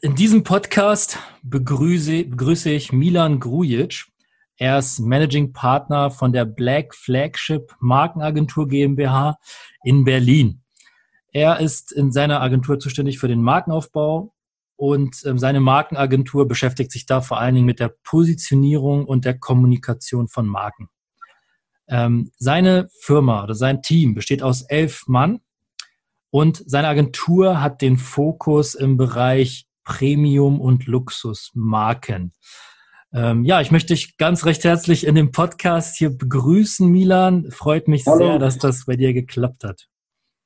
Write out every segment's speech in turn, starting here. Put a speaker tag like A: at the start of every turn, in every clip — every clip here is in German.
A: In diesem Podcast begrüße, begrüße ich Milan Grujic. Er ist Managing Partner von der Black Flagship Markenagentur GmbH in Berlin. Er ist in seiner Agentur zuständig für den Markenaufbau und ähm, seine Markenagentur beschäftigt sich da vor allen Dingen mit der Positionierung und der Kommunikation von Marken. Ähm, seine Firma oder sein Team besteht aus elf Mann und seine Agentur hat den Fokus im Bereich Premium- und Luxusmarken. Ähm, ja, ich möchte dich ganz recht herzlich in dem Podcast hier begrüßen, Milan. Freut mich Hallo. sehr, dass das bei dir geklappt hat.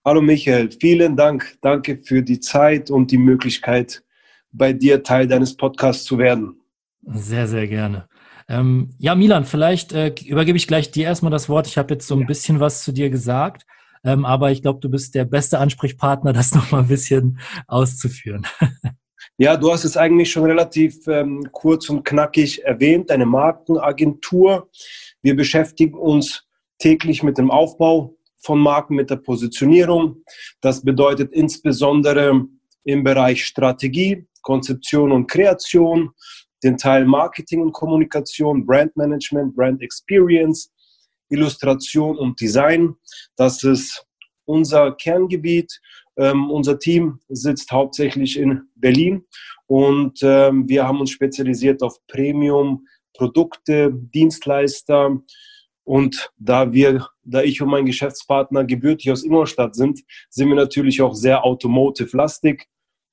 B: Hallo Michael, vielen Dank. Danke für die Zeit und die Möglichkeit, bei dir Teil deines Podcasts zu werden.
A: Sehr, sehr gerne. Ähm, ja, Milan, vielleicht äh, übergebe ich gleich dir erstmal das Wort. Ich habe jetzt so ein ja. bisschen was zu dir gesagt, ähm, aber ich glaube, du bist der beste Ansprechpartner, das nochmal ein bisschen auszuführen.
B: Ja, du hast es eigentlich schon relativ ähm, kurz und knackig erwähnt, eine Markenagentur. Wir beschäftigen uns täglich mit dem Aufbau von Marken, mit der Positionierung. Das bedeutet insbesondere im Bereich Strategie, Konzeption und Kreation, den Teil Marketing und Kommunikation, Brand Management, Brand Experience, Illustration und Design. Das ist unser Kerngebiet. Ähm, unser Team sitzt hauptsächlich in Berlin und ähm, wir haben uns spezialisiert auf Premium-Produkte, Dienstleister. Und da wir, da ich und mein Geschäftspartner gebürtig aus Ingolstadt sind, sind wir natürlich auch sehr automotive-lastig.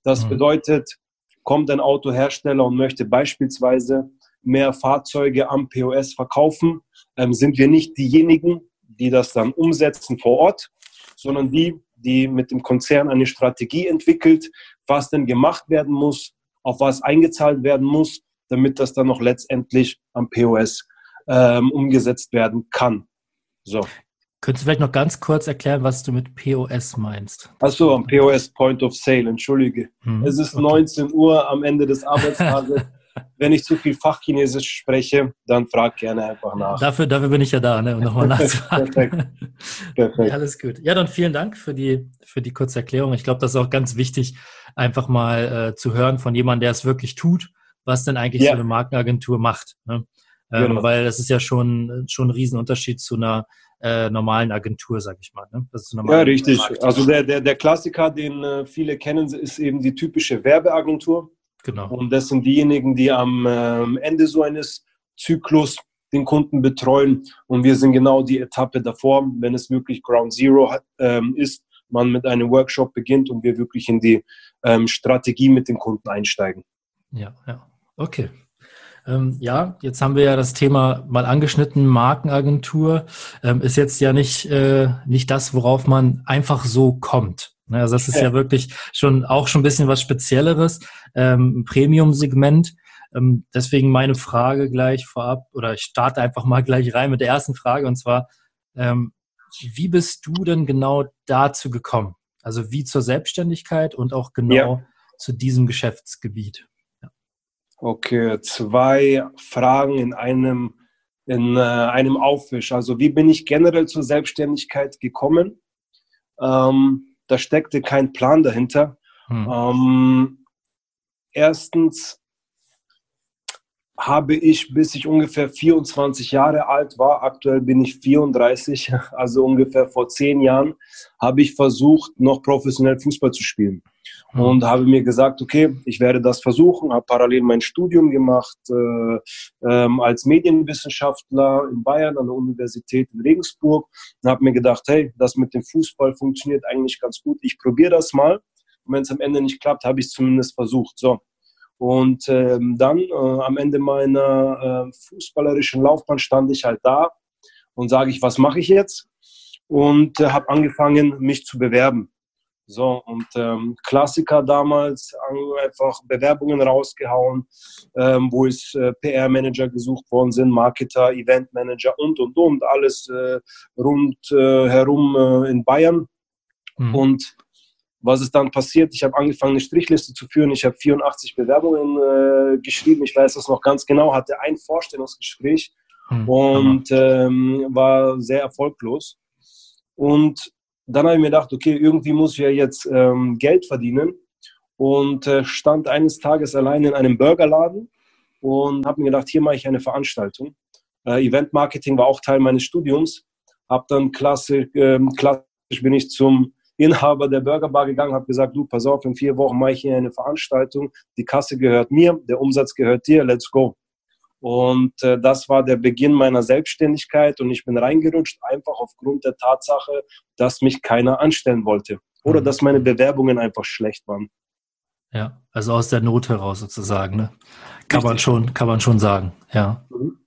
B: Das mhm. bedeutet, kommt ein Autohersteller und möchte beispielsweise mehr Fahrzeuge am POS verkaufen, ähm, sind wir nicht diejenigen, die das dann umsetzen vor Ort, sondern die, die mit dem Konzern eine Strategie entwickelt, was denn gemacht werden muss, auf was eingezahlt werden muss, damit das dann noch letztendlich am POS ähm, umgesetzt werden kann.
A: So. Könntest du vielleicht noch ganz kurz erklären, was du mit POS meinst?
B: Achso, am POS Point of Sale, entschuldige. Hm, es ist okay. 19 Uhr am Ende des Arbeitstages. Wenn ich zu viel Fachchinesisch spreche, dann frag gerne einfach nach.
A: Dafür, dafür bin ich ja da, ne, um nochmal nachzufragen. Perfekt. Perfekt. Ja, alles gut. Ja, dann vielen Dank für die, für die kurze Erklärung. Ich glaube, das ist auch ganz wichtig, einfach mal äh, zu hören von jemandem, der es wirklich tut, was denn eigentlich ja. so eine Markenagentur macht. Ne? Ähm, genau. Weil das ist ja schon, schon ein Riesenunterschied zu einer äh, normalen Agentur, sag ich mal. Ne?
B: ja, richtig. Also der, der, der Klassiker, den äh, viele kennen, ist eben die typische Werbeagentur. Genau. Und das sind diejenigen, die am äh, Ende so eines Zyklus den Kunden betreuen. Und wir sind genau die Etappe davor, wenn es wirklich Ground Zero hat, ähm, ist, man mit einem Workshop beginnt und wir wirklich in die ähm, Strategie mit dem Kunden einsteigen.
A: Ja, ja. Okay. Ähm, ja, jetzt haben wir ja das Thema mal angeschnitten, Markenagentur. Ähm, ist jetzt ja nicht, äh, nicht das, worauf man einfach so kommt. Ne, also das ist ja wirklich schon auch schon ein bisschen was Spezielleres, ähm, Premium-Segment. Ähm, deswegen meine Frage gleich vorab, oder ich starte einfach mal gleich rein mit der ersten Frage, und zwar, ähm, wie bist du denn genau dazu gekommen? Also wie zur Selbstständigkeit und auch genau ja. zu diesem Geschäftsgebiet? Ja.
B: Okay, zwei Fragen in einem, in äh, einem Aufwisch. Also wie bin ich generell zur Selbstständigkeit gekommen? Ähm, da steckte kein Plan dahinter. Hm. Ähm, erstens habe ich, bis ich ungefähr 24 Jahre alt war, aktuell bin ich 34, also ungefähr vor zehn Jahren, habe ich versucht, noch professionell Fußball zu spielen. Und habe mir gesagt, okay, ich werde das versuchen, habe parallel mein Studium gemacht äh, ähm, als Medienwissenschaftler in Bayern an der Universität in Regensburg und habe mir gedacht, hey, das mit dem Fußball funktioniert eigentlich ganz gut. Ich probiere das mal. Und wenn es am Ende nicht klappt, habe ich es zumindest versucht. So. Und ähm, dann äh, am Ende meiner äh, fußballerischen Laufbahn stand ich halt da und sage ich, was mache ich jetzt? Und äh, habe angefangen, mich zu bewerben. So, und ähm, Klassiker damals, einfach Bewerbungen rausgehauen, ähm, wo es äh, PR-Manager gesucht worden sind, Marketer, Event-Manager und, und, und, alles äh, rund äh, äh, in Bayern. Mhm. Und was ist dann passiert? Ich habe angefangen, eine Strichliste zu führen. Ich habe 84 Bewerbungen äh, geschrieben. Ich weiß das noch ganz genau. Hatte ein Vorstellungsgespräch mhm. und ähm, war sehr erfolglos. Und dann habe ich mir gedacht, okay, irgendwie muss ich ja jetzt ähm, Geld verdienen. und äh, stand eines Tages allein in einem Burgerladen und habe mir gedacht, hier mache ich eine Veranstaltung. Äh, Event-Marketing war auch Teil meines Studiums. Habe dann klassisch, äh, klassisch bin ich zum Inhaber der Burgerbar gegangen, habe gesagt, du, pass auf, in vier Wochen mache ich hier eine Veranstaltung. Die Kasse gehört mir, der Umsatz gehört dir, let's go. Und äh, das war der Beginn meiner Selbstständigkeit und ich bin reingerutscht, einfach aufgrund der Tatsache, dass mich keiner anstellen wollte oder mhm. dass meine Bewerbungen einfach schlecht waren.
A: Ja, also aus der Not heraus sozusagen, ne? Kann man schon, kann man schon sagen, ja. Mhm.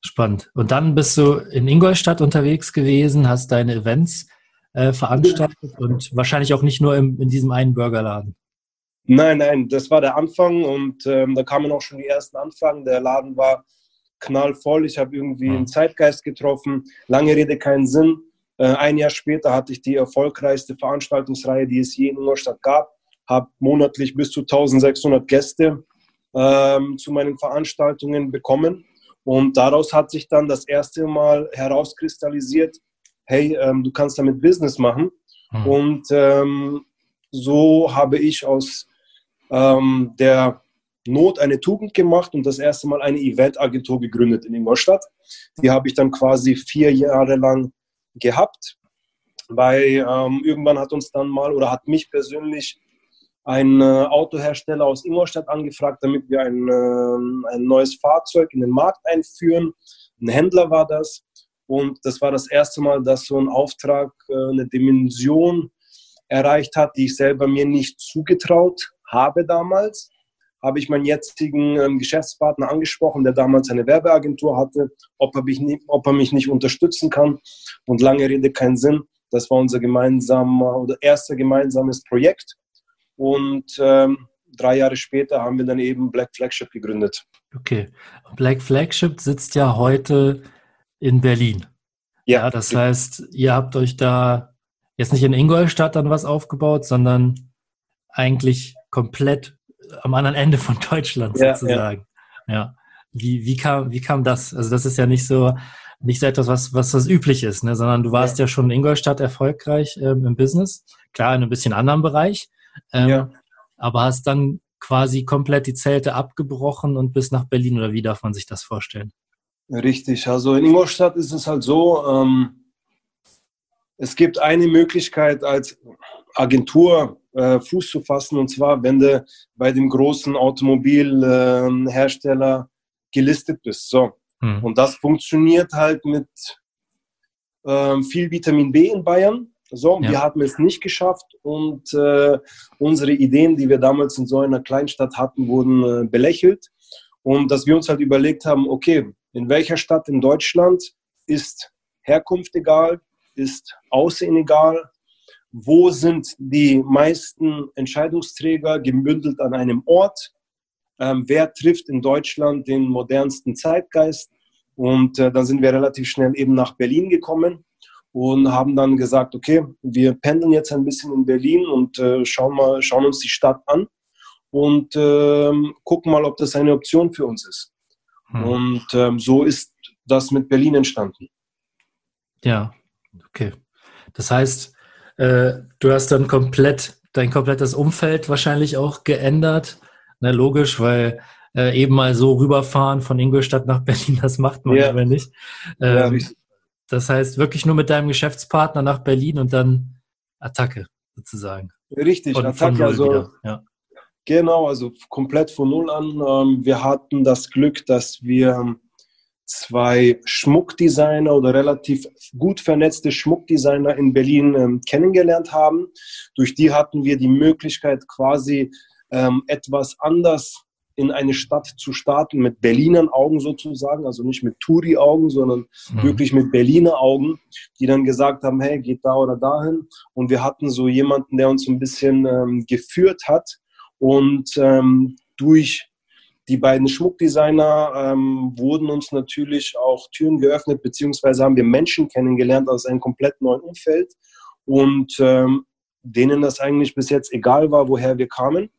A: Spannend. Und dann bist du in Ingolstadt unterwegs gewesen, hast deine Events äh, veranstaltet und wahrscheinlich auch nicht nur im, in diesem einen Burgerladen.
B: Nein, nein, das war der Anfang und ähm, da kamen auch schon die ersten Anfragen. Der Laden war knallvoll. Ich habe irgendwie mhm. einen Zeitgeist getroffen. Lange Rede, keinen Sinn. Äh, ein Jahr später hatte ich die erfolgreichste Veranstaltungsreihe, die es je in Ingolstadt gab. Habe monatlich bis zu 1600 Gäste ähm, zu meinen Veranstaltungen bekommen. Und daraus hat sich dann das erste Mal herauskristallisiert, hey, ähm, du kannst damit Business machen. Mhm. Und ähm, so habe ich aus ähm, der Not eine Tugend gemacht und das erste Mal eine Eventagentur gegründet in Ingolstadt. Die habe ich dann quasi vier Jahre lang gehabt, weil ähm, irgendwann hat uns dann mal oder hat mich persönlich ein äh, Autohersteller aus Ingolstadt angefragt, damit wir ein, äh, ein neues Fahrzeug in den Markt einführen. Ein Händler war das. Und das war das erste Mal, dass so ein Auftrag äh, eine Dimension erreicht hat, die ich selber mir nicht zugetraut habe damals. Habe ich meinen jetzigen ähm, Geschäftspartner angesprochen, der damals eine Werbeagentur hatte, ob er, mich nicht, ob er mich nicht unterstützen kann. Und lange Rede, keinen Sinn. Das war unser gemeinsamer oder erster gemeinsames Projekt. Und ähm, drei Jahre später haben wir dann eben Black Flagship gegründet.
A: Okay. Black Flagship sitzt ja heute in Berlin. Ja, ja das heißt, ihr habt euch da jetzt nicht in Ingolstadt dann was aufgebaut, sondern eigentlich komplett am anderen Ende von Deutschland ja, sozusagen. Ja. ja. Wie, wie, kam, wie kam das? Also das ist ja nicht so, nicht so etwas, was, was, was üblich ist, ne? sondern du warst ja, ja schon in Ingolstadt erfolgreich ähm, im Business. Klar, in einem bisschen anderen Bereich. Ähm, ja. Aber hast dann quasi komplett die Zelte abgebrochen und bis nach Berlin oder wie darf man sich das vorstellen?
B: Richtig, also in Ingolstadt ist es halt so, ähm, es gibt eine Möglichkeit als Agentur äh, Fuß zu fassen und zwar, wenn du bei dem großen Automobilhersteller äh, gelistet bist. So. Hm. Und das funktioniert halt mit äh, viel Vitamin B in Bayern. So, ja. wir haben es nicht geschafft und äh, unsere Ideen, die wir damals in so einer Kleinstadt hatten, wurden äh, belächelt. Und dass wir uns halt überlegt haben, okay, in welcher Stadt in Deutschland ist Herkunft egal, ist Aussehen egal, wo sind die meisten Entscheidungsträger gebündelt an einem Ort, ähm, wer trifft in Deutschland den modernsten Zeitgeist. Und äh, dann sind wir relativ schnell eben nach Berlin gekommen und haben dann gesagt, okay, wir pendeln jetzt ein bisschen in Berlin und äh, schauen, mal, schauen uns die Stadt an und äh, gucken mal, ob das eine Option für uns ist. Hm. Und ähm, so ist das mit Berlin entstanden.
A: Ja, okay. Das heißt, äh, du hast dann komplett dein komplettes Umfeld wahrscheinlich auch geändert. Na, logisch, weil äh, eben mal so rüberfahren von Ingolstadt nach Berlin, das macht man ja, aber nicht. Ähm, ja, das heißt, wirklich nur mit deinem Geschäftspartner nach Berlin und dann Attacke sozusagen.
B: Richtig, von, Attacke. Von also, ja. Genau, also komplett von Null an. Ähm, wir hatten das Glück, dass wir zwei Schmuckdesigner oder relativ gut vernetzte Schmuckdesigner in Berlin ähm, kennengelernt haben. Durch die hatten wir die Möglichkeit, quasi ähm, etwas anders in eine Stadt zu starten, mit Berlinern Augen sozusagen, also nicht mit Touri-Augen, sondern mhm. wirklich mit Berliner Augen, die dann gesagt haben, hey, geht da oder dahin. Und wir hatten so jemanden, der uns ein bisschen ähm, geführt hat und ähm, durch die beiden Schmuckdesigner ähm, wurden uns natürlich auch Türen geöffnet, beziehungsweise haben wir Menschen kennengelernt aus einem komplett neuen Umfeld und ähm, denen das eigentlich bis jetzt egal war, woher wir kamen.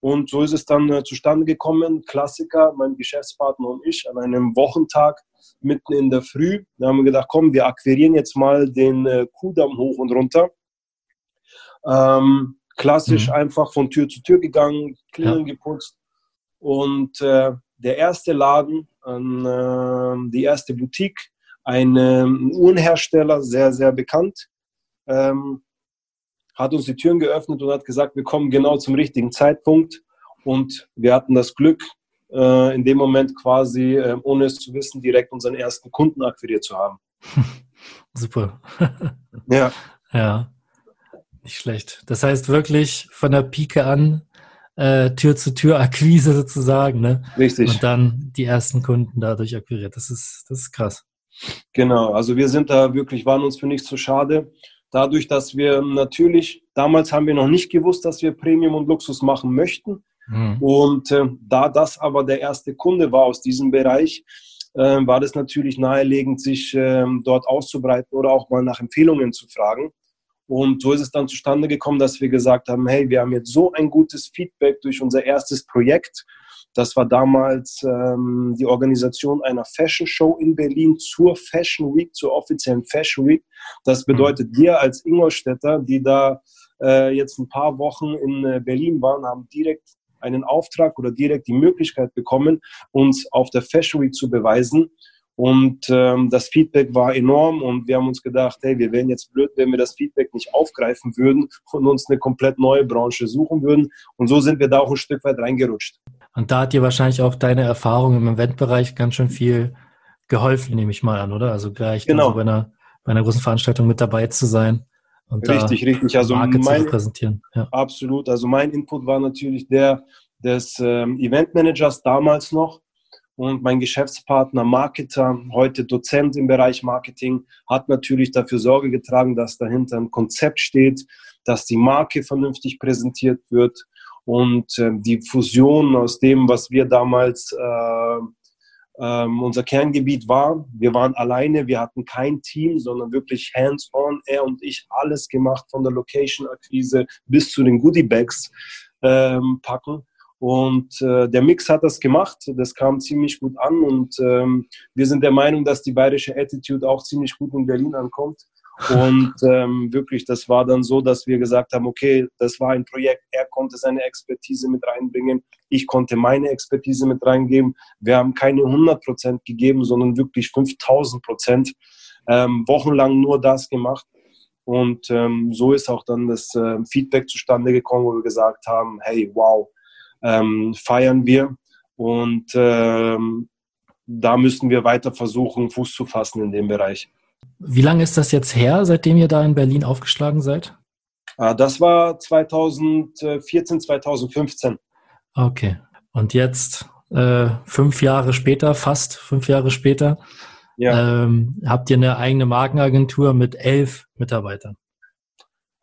B: Und so ist es dann äh, zustande gekommen. Klassiker, mein Geschäftspartner und ich an einem Wochentag mitten in der Früh. Da haben wir gedacht, komm, wir akquirieren jetzt mal den äh, Kudamm hoch und runter. Ähm, Klassisch mhm. einfach von Tür zu Tür gegangen, Klingeln ja. geputzt. Und äh, der erste Laden, äh, die erste Boutique, ein ähm, Uhrenhersteller, sehr, sehr bekannt, ähm, hat uns die Türen geöffnet und hat gesagt, wir kommen genau zum richtigen Zeitpunkt. Und wir hatten das Glück, äh, in dem Moment quasi, äh, ohne es zu wissen, direkt unseren ersten Kunden akquiriert zu haben.
A: Super. ja. Ja. Nicht schlecht. Das heißt wirklich von der Pike an äh, Tür zu Tür Akquise sozusagen, ne?
B: Richtig.
A: Und dann die ersten Kunden dadurch akquiriert. Das ist, das ist krass.
B: Genau. Also wir sind da wirklich, waren uns für nichts zu schade. Dadurch, dass wir natürlich, damals haben wir noch nicht gewusst, dass wir Premium und Luxus machen möchten. Mhm. Und äh, da das aber der erste Kunde war aus diesem Bereich, äh, war das natürlich naheliegend, sich äh, dort auszubreiten oder auch mal nach Empfehlungen zu fragen. Und so ist es dann zustande gekommen, dass wir gesagt haben, hey, wir haben jetzt so ein gutes Feedback durch unser erstes Projekt. Das war damals ähm, die Organisation einer Fashion Show in Berlin zur Fashion Week, zur offiziellen Fashion Week. Das mhm. bedeutet, wir als Ingolstädter, die da äh, jetzt ein paar Wochen in äh, Berlin waren, haben direkt einen Auftrag oder direkt die Möglichkeit bekommen, uns auf der Fashion Week zu beweisen. Und ähm, das Feedback war enorm und wir haben uns gedacht, hey, wir wären jetzt blöd, wenn wir das Feedback nicht aufgreifen würden und uns eine komplett neue Branche suchen würden. Und so sind wir da auch ein Stück weit reingerutscht.
A: Und da hat dir wahrscheinlich auch deine Erfahrung im Eventbereich ganz schön viel geholfen, nehme ich mal an, oder? Also gleich
B: genau.
A: so bei, einer, bei einer großen Veranstaltung mit dabei zu sein.
B: Und richtig, richtig. Also
A: Marke mein, zu präsentieren.
B: Ja. Absolut. Also mein Input war natürlich der des ähm, Eventmanagers damals noch. Und mein Geschäftspartner, Marketer, heute Dozent im Bereich Marketing, hat natürlich dafür Sorge getragen, dass dahinter ein Konzept steht, dass die Marke vernünftig präsentiert wird und äh, die Fusion aus dem, was wir damals äh, ähm, unser Kerngebiet war. Wir waren alleine, wir hatten kein Team, sondern wirklich hands-on, er und ich, alles gemacht, von der Location-Akquise bis zu den Goodie-Bags ähm, packen. Und äh, der Mix hat das gemacht, das kam ziemlich gut an und ähm, wir sind der Meinung, dass die bayerische Attitude auch ziemlich gut in Berlin ankommt. Und ähm, wirklich, das war dann so, dass wir gesagt haben, okay, das war ein Projekt, er konnte seine Expertise mit reinbringen, ich konnte meine Expertise mit reingeben. Wir haben keine 100 Prozent gegeben, sondern wirklich 5000 Prozent, ähm, wochenlang nur das gemacht. Und ähm, so ist auch dann das äh, Feedback zustande gekommen, wo wir gesagt haben, hey, wow, ähm, feiern wir. Und ähm, da müssen wir weiter versuchen, Fuß zu fassen in dem Bereich.
A: Wie lange ist das jetzt her, seitdem ihr da in Berlin aufgeschlagen seid?
B: Ah, das war 2014, 2015.
A: Okay. Und jetzt, äh, fünf Jahre später, fast fünf Jahre später, ja. ähm, habt ihr eine eigene Markenagentur mit elf Mitarbeitern.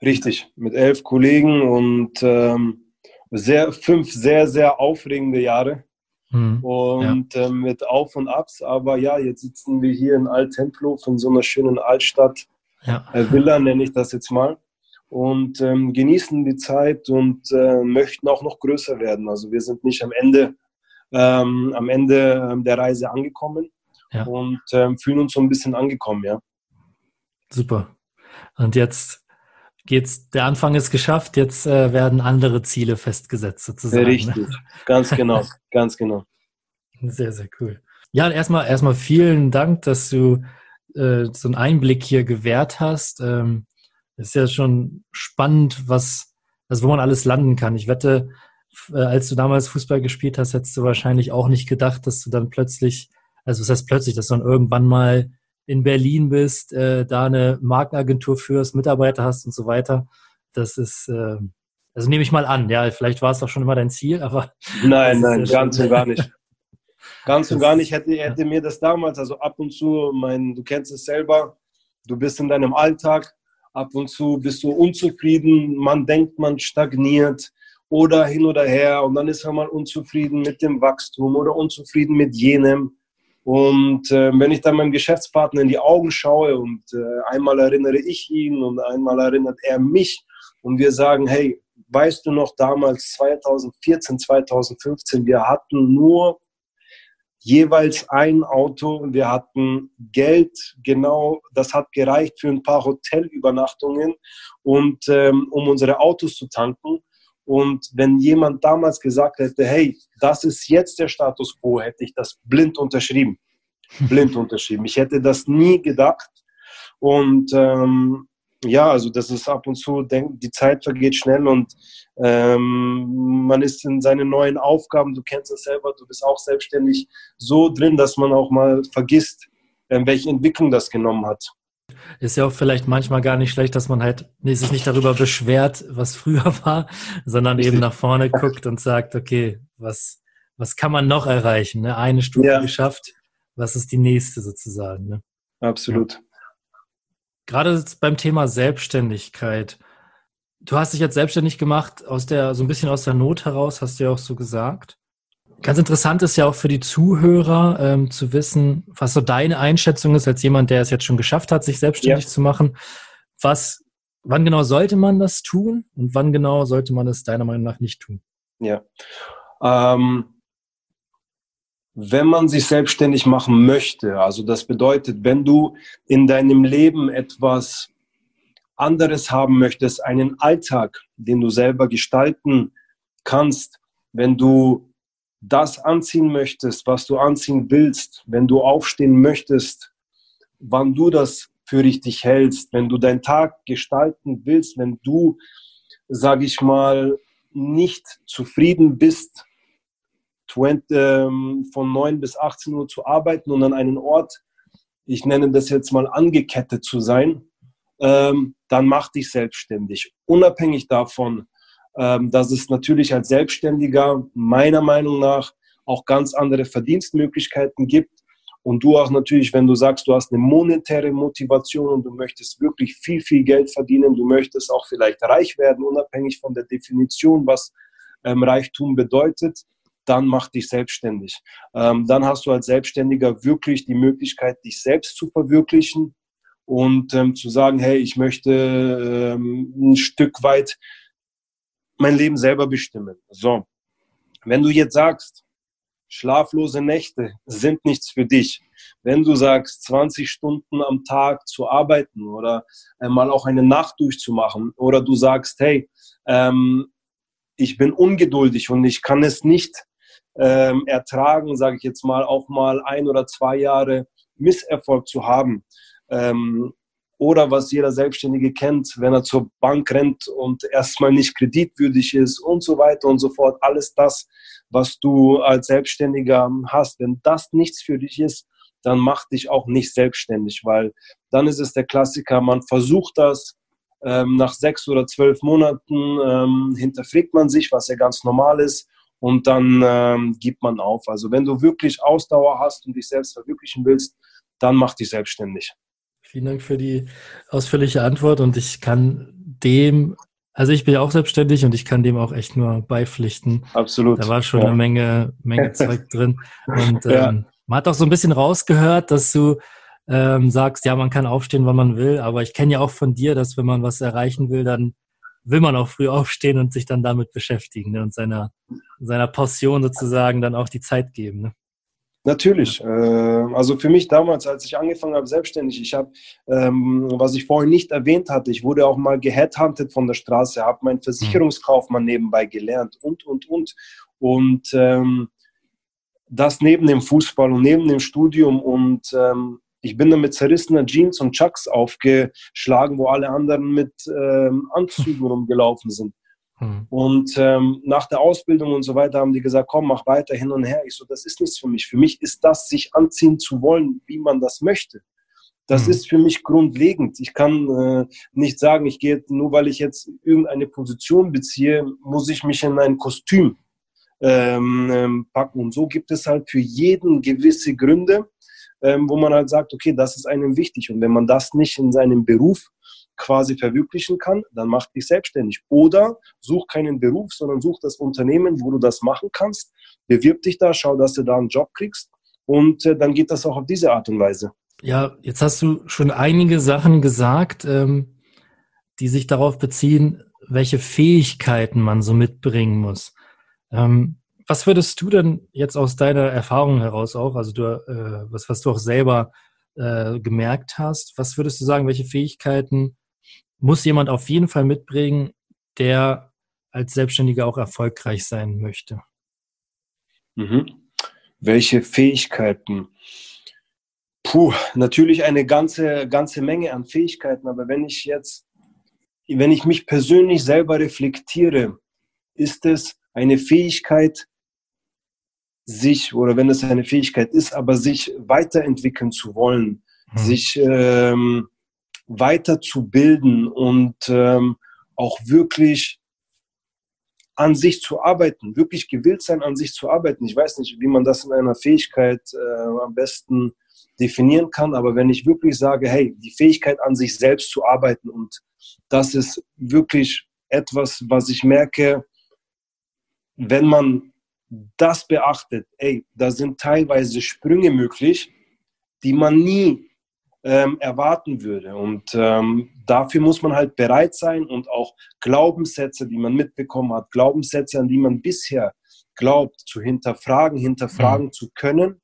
B: Richtig, mit elf Kollegen und ähm, sehr, fünf sehr, sehr aufregende Jahre. Mhm, und ja. äh, mit Auf und Abs. Aber ja, jetzt sitzen wir hier in Alt-Tempelhof in so einer schönen Altstadt. Ja. Äh, Villa nenne ich das jetzt mal. Und ähm, genießen die Zeit und äh, möchten auch noch größer werden. Also wir sind nicht am Ende, ähm, am Ende ähm, der Reise angekommen ja. und ähm, fühlen uns so ein bisschen angekommen, ja.
A: Super. Und jetzt geht's, der Anfang ist geschafft, jetzt äh, werden andere Ziele festgesetzt sozusagen.
B: Ne? Richtig, ganz genau, ganz genau.
A: Sehr, sehr cool. Ja, erstmal, erstmal vielen Dank, dass du äh, so einen Einblick hier gewährt hast. Ähm, ist ja schon spannend, was, also wo man alles landen kann. Ich wette, äh, als du damals Fußball gespielt hast, hättest du wahrscheinlich auch nicht gedacht, dass du dann plötzlich, also was heißt plötzlich, dass du dann irgendwann mal in Berlin bist, äh, da eine Markenagentur führst, Mitarbeiter hast und so weiter. Das ist, äh, also nehme ich mal an, ja, vielleicht war es doch schon immer dein Ziel, aber.
B: Nein, nein, ganz und gar nicht. Ganz und gar nicht hätte, hätte mir das damals, also ab und zu, mein, du kennst es selber, du bist in deinem Alltag, ab und zu bist du unzufrieden, man denkt, man stagniert oder hin oder her und dann ist man mal unzufrieden mit dem Wachstum oder unzufrieden mit jenem. Und äh, wenn ich dann meinem Geschäftspartner in die Augen schaue und äh, einmal erinnere ich ihn und einmal erinnert er mich und wir sagen, hey, weißt du noch damals 2014, 2015, wir hatten nur jeweils ein Auto und wir hatten Geld, genau, das hat gereicht für ein paar Hotelübernachtungen und ähm, um unsere Autos zu tanken. Und wenn jemand damals gesagt hätte, hey, das ist jetzt der Status quo, hätte ich das blind unterschrieben. Blind unterschrieben. Ich hätte das nie gedacht. Und ähm, ja, also das ist ab und zu, die Zeit vergeht schnell und ähm, man ist in seinen neuen Aufgaben, du kennst das selber, du bist auch selbstständig so drin, dass man auch mal vergisst, äh, welche Entwicklung das genommen hat.
A: Ist ja auch vielleicht manchmal gar nicht schlecht, dass man halt sich nicht darüber beschwert, was früher war, sondern Richtig. eben nach vorne guckt und sagt, okay, was, was kann man noch erreichen? Ne? Eine Stufe ja. geschafft, was ist die nächste sozusagen? Ne?
B: Absolut. Ja.
A: Gerade beim Thema Selbstständigkeit. Du hast dich jetzt selbstständig gemacht aus der, so ein bisschen aus der Not heraus, hast du ja auch so gesagt. Ganz interessant ist ja auch für die Zuhörer ähm, zu wissen, was so deine Einschätzung ist als jemand, der es jetzt schon geschafft hat, sich selbstständig ja. zu machen. Was, wann genau sollte man das tun und wann genau sollte man es deiner Meinung nach nicht tun?
B: Ja. Ähm, wenn man sich selbstständig machen möchte, also das bedeutet, wenn du in deinem Leben etwas anderes haben möchtest, einen Alltag, den du selber gestalten kannst, wenn du das anziehen möchtest, was du anziehen willst, wenn du aufstehen möchtest, wann du das für richtig hältst, wenn du deinen Tag gestalten willst, wenn du, sage ich mal, nicht zufrieden bist 20, ähm, von 9 bis 18 Uhr zu arbeiten und an einen Ort, ich nenne das jetzt mal angekettet zu sein, ähm, dann mach dich selbstständig. Unabhängig davon, dass es natürlich als Selbstständiger meiner Meinung nach auch ganz andere Verdienstmöglichkeiten gibt. Und du auch natürlich, wenn du sagst, du hast eine monetäre Motivation und du möchtest wirklich viel, viel Geld verdienen, du möchtest auch vielleicht reich werden, unabhängig von der Definition, was ähm, Reichtum bedeutet, dann mach dich selbstständig. Ähm, dann hast du als Selbstständiger wirklich die Möglichkeit, dich selbst zu verwirklichen und ähm, zu sagen, hey, ich möchte ähm, ein Stück weit mein Leben selber bestimmen. So, wenn du jetzt sagst, schlaflose Nächte sind nichts für dich, wenn du sagst, 20 Stunden am Tag zu arbeiten oder mal auch eine Nacht durchzumachen oder du sagst, hey, ähm, ich bin ungeduldig und ich kann es nicht ähm, ertragen, sage ich jetzt mal, auch mal ein oder zwei Jahre Misserfolg zu haben. Ähm, oder was jeder Selbstständige kennt, wenn er zur Bank rennt und erstmal nicht kreditwürdig ist und so weiter und so fort. Alles das, was du als Selbstständiger hast, wenn das nichts für dich ist, dann mach dich auch nicht selbstständig, weil dann ist es der Klassiker, man versucht das, ähm, nach sechs oder zwölf Monaten ähm, hinterfragt man sich, was ja ganz normal ist, und dann ähm, gibt man auf. Also wenn du wirklich Ausdauer hast und dich selbst verwirklichen willst, dann mach dich selbstständig.
A: Vielen Dank für die ausführliche Antwort und ich kann dem, also ich bin ja auch selbstständig und ich kann dem auch echt nur beipflichten.
B: Absolut.
A: Da war schon ja. eine Menge, Menge Zeug drin und ähm, ja. man hat auch so ein bisschen rausgehört, dass du ähm, sagst, ja, man kann aufstehen, wann man will, aber ich kenne ja auch von dir, dass wenn man was erreichen will, dann will man auch früh aufstehen und sich dann damit beschäftigen ne? und seiner, seiner Passion sozusagen dann auch die Zeit geben. Ne?
B: Natürlich. Äh, also für mich damals, als ich angefangen habe, selbstständig, ich habe, ähm, was ich vorhin nicht erwähnt hatte, ich wurde auch mal geheadhuntet von der Straße, habe meinen Versicherungskaufmann nebenbei gelernt und, und, und. Und ähm, das neben dem Fußball und neben dem Studium und ähm, ich bin dann mit zerrissener Jeans und Chucks aufgeschlagen, wo alle anderen mit ähm, Anzügen rumgelaufen sind. Hm. Und ähm, nach der Ausbildung und so weiter haben die gesagt, komm, mach weiter hin und her. Ich so, das ist nichts für mich. Für mich ist das, sich anziehen zu wollen, wie man das möchte. Das hm. ist für mich grundlegend. Ich kann äh, nicht sagen, ich gehe, nur weil ich jetzt irgendeine Position beziehe, muss ich mich in ein Kostüm ähm, ähm, packen. Und so gibt es halt für jeden gewisse Gründe, ähm, wo man halt sagt, okay, das ist einem wichtig. Und wenn man das nicht in seinem Beruf quasi verwirklichen kann, dann mach dich selbstständig. Oder such keinen Beruf, sondern such das Unternehmen, wo du das machen kannst. Bewirb dich da, schau, dass du da einen Job kriegst. Und äh, dann geht das auch auf diese Art und Weise.
A: Ja, jetzt hast du schon einige Sachen gesagt, ähm, die sich darauf beziehen, welche Fähigkeiten man so mitbringen muss. Ähm, was würdest du denn jetzt aus deiner Erfahrung heraus auch, also du, äh, was, was du auch selber äh, gemerkt hast, was würdest du sagen, welche Fähigkeiten muss jemand auf jeden Fall mitbringen, der als Selbstständiger auch erfolgreich sein möchte?
B: Mhm. Welche Fähigkeiten? Puh, natürlich eine ganze, ganze Menge an Fähigkeiten, aber wenn ich jetzt, wenn ich mich persönlich selber reflektiere, ist es eine Fähigkeit, sich, oder wenn es eine Fähigkeit ist, aber sich weiterentwickeln zu wollen, mhm. sich ähm, weiterzubilden und ähm, auch wirklich an sich zu arbeiten, wirklich gewillt sein, an sich zu arbeiten. Ich weiß nicht, wie man das in einer Fähigkeit äh, am besten definieren kann, aber wenn ich wirklich sage, hey, die Fähigkeit an sich selbst zu arbeiten und das ist wirklich etwas, was ich merke, wenn man das beachtet, ey, da sind teilweise Sprünge möglich, die man nie ähm, erwarten würde. Und ähm, dafür muss man halt bereit sein und auch Glaubenssätze, die man mitbekommen hat, Glaubenssätze, an die man bisher glaubt, zu hinterfragen, hinterfragen mhm. zu können,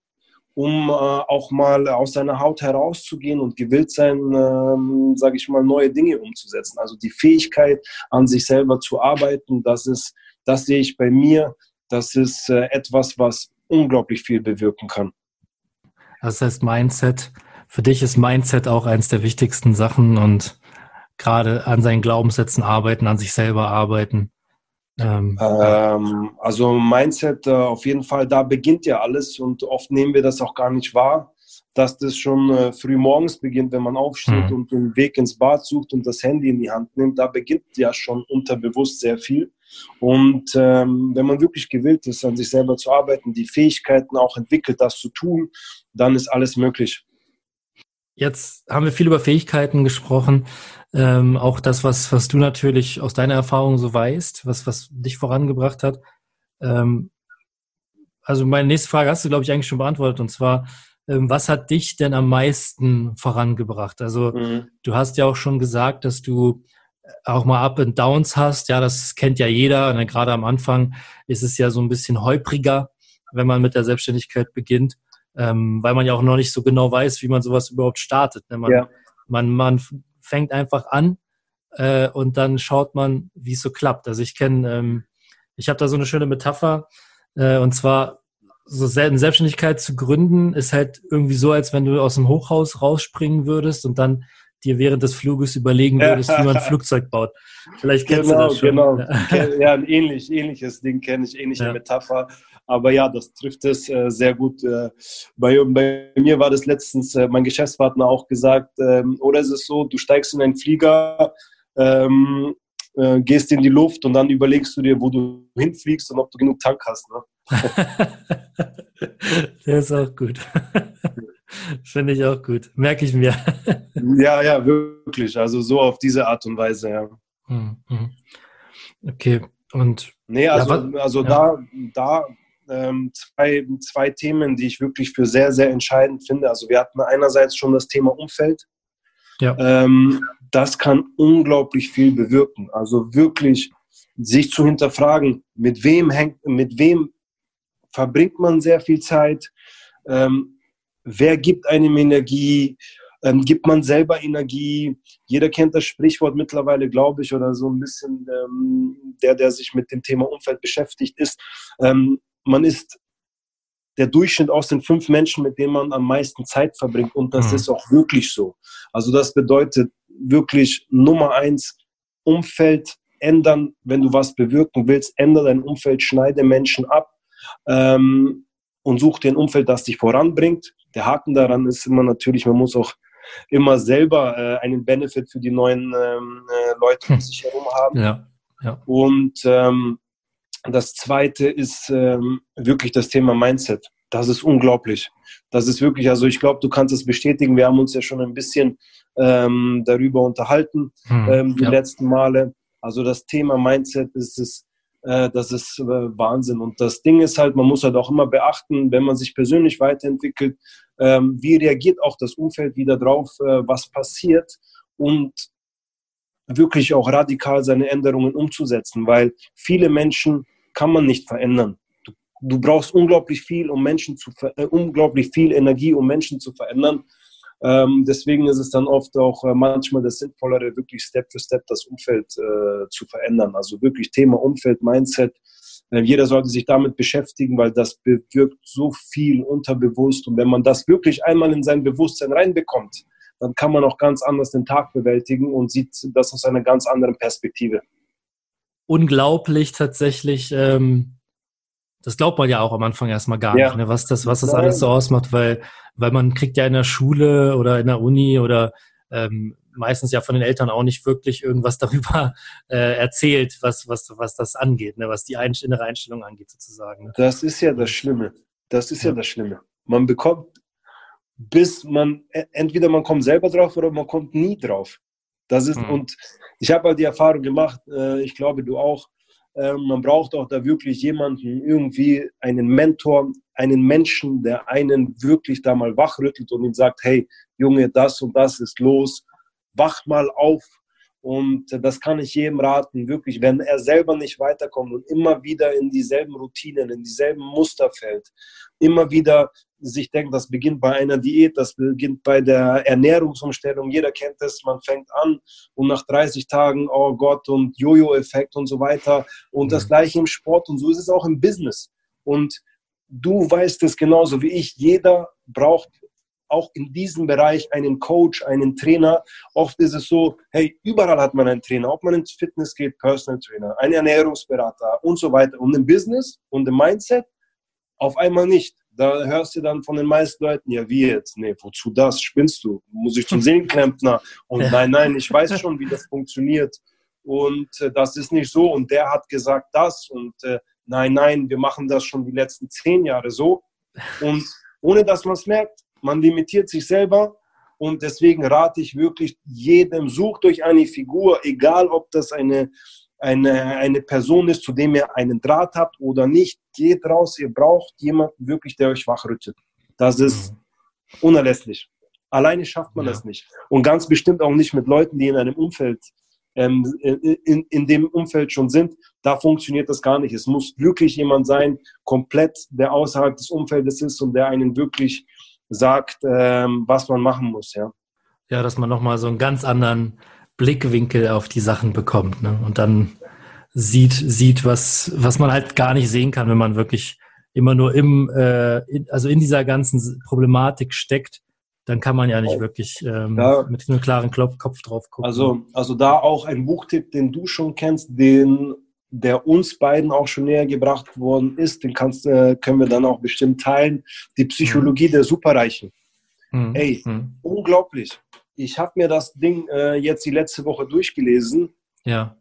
B: um äh, auch mal aus seiner Haut herauszugehen und gewillt sein, ähm, sage ich mal, neue Dinge umzusetzen. Also die Fähigkeit, an sich selber zu arbeiten, das ist, das sehe ich bei mir, das ist äh, etwas, was unglaublich viel bewirken kann.
A: Das heißt, Mindset für dich ist Mindset auch eines der wichtigsten Sachen und gerade an seinen Glaubenssätzen arbeiten, an sich selber arbeiten.
B: Ähm, ähm, also Mindset äh, auf jeden Fall, da beginnt ja alles und oft nehmen wir das auch gar nicht wahr, dass das schon äh, früh morgens beginnt, wenn man aufsteht mhm. und den Weg ins Bad sucht und das Handy in die Hand nimmt. Da beginnt ja schon unterbewusst sehr viel. Und ähm, wenn man wirklich gewillt ist, an sich selber zu arbeiten, die Fähigkeiten auch entwickelt, das zu tun, dann ist alles möglich.
A: Jetzt haben wir viel über Fähigkeiten gesprochen. Ähm, auch das, was, was du natürlich aus deiner Erfahrung so weißt, was, was dich vorangebracht hat. Ähm, also meine nächste Frage hast du, glaube ich, eigentlich schon beantwortet. Und zwar, ähm, was hat dich denn am meisten vorangebracht? Also mhm. du hast ja auch schon gesagt, dass du auch mal Up and Downs hast. Ja, das kennt ja jeder. Und gerade am Anfang ist es ja so ein bisschen holpriger, wenn man mit der Selbstständigkeit beginnt ähm, weil man ja auch noch nicht so genau weiß, wie man sowas überhaupt startet. Ne? Man, ja. man, man fängt einfach an äh, und dann schaut man, wie es so klappt. Also ich kenne, ähm, ich habe da so eine schöne Metapher äh, und zwar so eine Selbstständigkeit zu gründen ist halt irgendwie so, als wenn du aus dem Hochhaus rausspringen würdest und dann dir während des Fluges überlegen würdest, wie man ein Flugzeug baut. Vielleicht kennst genau, du das schon. Genau,
B: ja, ein ähnlich, ähnliches Ding kenne ich, ähnliche ja. Metapher. Aber ja, das trifft es äh, sehr gut. Äh, bei, bei, mir war das letztens, äh, mein Geschäftspartner auch gesagt, ähm, oder ist es so, du steigst in einen Flieger, ähm, äh, gehst in die Luft und dann überlegst du dir, wo du hinfliegst und ob du genug Tank hast.
A: Ne? Der ist auch gut. Finde ich auch gut. Merke ich mir.
B: ja, ja, wirklich. Also so auf diese Art und Weise, ja. Hm, hm.
A: Okay. Und
B: nee, also, ja, also ja. da, da ähm, zwei, zwei Themen, die ich wirklich für sehr, sehr entscheidend finde. Also wir hatten einerseits schon das Thema Umfeld. Ja. Ähm, das kann unglaublich viel bewirken. Also wirklich sich zu hinterfragen, mit wem hängt, mit wem verbringt man sehr viel Zeit, ähm, wer gibt einem Energie, ähm, gibt man selber Energie. Jeder kennt das Sprichwort mittlerweile, glaube ich, oder so ein bisschen ähm, der, der sich mit dem Thema Umfeld beschäftigt ist. Ähm, man ist der Durchschnitt aus den fünf Menschen, mit denen man am meisten Zeit verbringt. Und das mhm. ist auch wirklich so. Also das bedeutet wirklich Nummer eins, Umfeld ändern, wenn du was bewirken willst, ändere dein Umfeld, schneide Menschen ab ähm, und such dir ein Umfeld, das dich voranbringt. Der Haken daran ist immer natürlich, man muss auch immer selber äh, einen Benefit für die neuen ähm, äh, Leute um sich herum haben. Ja, ja. Und ähm, das zweite ist ähm, wirklich das Thema Mindset. Das ist unglaublich. Das ist wirklich, also ich glaube, du kannst es bestätigen. Wir haben uns ja schon ein bisschen ähm, darüber unterhalten, hm, ähm, die ja. letzten Male. Also das Thema Mindset ist es, äh, das ist äh, Wahnsinn. Und das Ding ist halt, man muss halt auch immer beachten, wenn man sich persönlich weiterentwickelt, ähm, wie reagiert auch das Umfeld wieder drauf, äh, was passiert und wirklich auch radikal seine Änderungen umzusetzen, weil viele Menschen kann man nicht verändern. Du du brauchst unglaublich viel, um Menschen zu, äh, unglaublich viel Energie, um Menschen zu verändern. Ähm, deswegen ist es dann oft auch äh, manchmal das Sinnvollere, wirklich Step für Step das Umfeld äh, zu verändern. Also wirklich Thema Umfeld, Mindset. Äh, jeder sollte sich damit beschäftigen, weil das bewirkt so viel unterbewusst. Und wenn man das wirklich einmal in sein Bewusstsein reinbekommt, dann kann man auch ganz anders den Tag bewältigen und sieht das aus einer ganz anderen Perspektive.
A: Unglaublich tatsächlich. Ähm das glaubt man ja auch am Anfang erstmal gar ja. nicht, ne, was das, was das alles so ausmacht, weil, weil man kriegt ja in der Schule oder in der Uni oder ähm, meistens ja von den Eltern auch nicht wirklich irgendwas darüber äh, erzählt, was, was, was das angeht, ne, was die ein innere Einstellung angeht, sozusagen. Ne?
B: Das ist ja das Schlimme. Das ist ja, ja das Schlimme. Man bekommt, bis man, e, entweder man kommt selber drauf oder man kommt nie drauf. Das ist, mhm. und ich habe halt die Erfahrung gemacht, äh, ich glaube du auch, ähm, man braucht auch da wirklich jemanden, irgendwie einen Mentor, einen Menschen, der einen wirklich da mal wachrüttelt und ihm sagt, hey, Junge, das und das ist los, wach mal auf. Und das kann ich jedem raten, wirklich, wenn er selber nicht weiterkommt und immer wieder in dieselben Routinen, in dieselben Muster fällt, immer wieder sich denkt, das beginnt bei einer Diät, das beginnt bei der Ernährungsumstellung. Jeder kennt es, man fängt an und nach 30 Tagen, oh Gott, und Jojo-Effekt und so weiter. Und das mhm. gleiche im Sport und so ist es auch im Business. Und du weißt es genauso wie ich, jeder braucht auch in diesem Bereich einen Coach, einen Trainer. Oft ist es so, hey, überall hat man einen Trainer, ob man ins Fitness geht, Personal Trainer, einen Ernährungsberater und so weiter. Und im Business und im Mindset auf einmal nicht. Da hörst du dann von den meisten Leuten, ja, wie jetzt? Nee, wozu das? Spinnst du? Muss ich zum Seelenklempner? Und nein, nein, ich weiß schon, wie das funktioniert. Und äh, das ist nicht so. Und der hat gesagt das. Und äh, nein, nein, wir machen das schon die letzten zehn Jahre so. Und ohne dass man es merkt, man limitiert sich selber. Und deswegen rate ich wirklich jedem, sucht euch eine Figur, egal ob das eine eine, eine Person ist, zu dem ihr einen Draht habt oder nicht, geht raus, ihr braucht jemanden wirklich, der euch wachrüttelt. Das ist unerlässlich. Alleine schafft man ja. das nicht. Und ganz bestimmt auch nicht mit Leuten, die in einem Umfeld, ähm, in, in dem Umfeld schon sind. Da funktioniert das gar nicht. Es muss wirklich jemand sein, komplett, der außerhalb des Umfeldes ist und der einen wirklich sagt, ähm, was man machen muss. Ja,
A: ja dass man nochmal so einen ganz anderen Blickwinkel auf die Sachen bekommt ne? und dann sieht, sieht was, was man halt gar nicht sehen kann, wenn man wirklich immer nur im, äh, in, also in dieser ganzen Problematik steckt, dann kann man ja nicht wirklich ähm, ja. mit einem klaren Kopf drauf gucken.
B: Also, also da auch ein Buchtipp, den du schon kennst, den der uns beiden auch schon näher gebracht worden ist, den kannst, äh, können wir dann auch bestimmt teilen. Die Psychologie mhm. der Superreichen. Mhm. Ey, mhm. unglaublich ich habe mir das Ding äh, jetzt die letzte Woche durchgelesen.
A: Ja.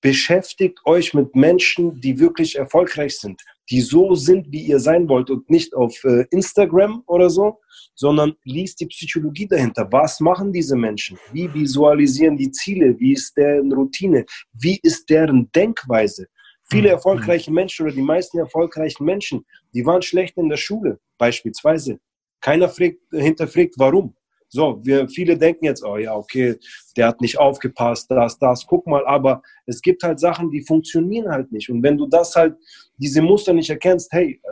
B: Beschäftigt euch mit Menschen, die wirklich erfolgreich sind, die so sind, wie ihr sein wollt und nicht auf äh, Instagram oder so, sondern liest die Psychologie dahinter. Was machen diese Menschen? Wie visualisieren die Ziele? Wie ist deren Routine? Wie ist deren Denkweise? Viele mhm. erfolgreiche Menschen oder die meisten erfolgreichen Menschen, die waren schlecht in der Schule, beispielsweise. Keiner fragt, hinterfragt, warum. So, wir viele denken jetzt, oh ja, okay, der hat nicht aufgepasst, das, das, guck mal, aber es gibt halt Sachen, die funktionieren halt nicht. Und wenn du das halt, diese Muster nicht erkennst, hey, äh,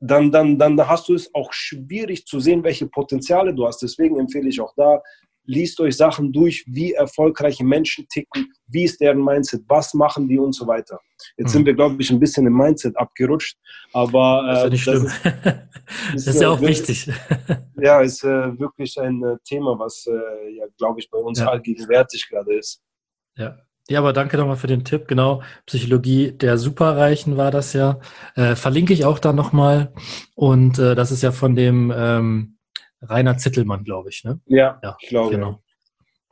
B: dann, dann, dann hast du es auch schwierig zu sehen, welche Potenziale du hast. Deswegen empfehle ich auch da, liest euch Sachen durch, wie erfolgreiche Menschen ticken, wie ist deren Mindset, was machen die und so weiter. Jetzt mhm. sind wir, glaube ich, ein bisschen im Mindset abgerutscht, aber
A: äh, das ist. Das ist, das ist ja auch wirklich, wichtig.
B: Ja, ist äh, wirklich ein äh, Thema, was, äh, ja, glaube ich, bei uns ja. allgegenwärtig gerade ist.
A: Ja. Ja, aber danke nochmal für den Tipp. Genau, Psychologie der Superreichen war das ja. Äh, verlinke ich auch da nochmal. Und das ist ja von dem ähm, Rainer Zittelmann, glaube ich, ne?
B: Ja, ja ich glaube.
A: Genau.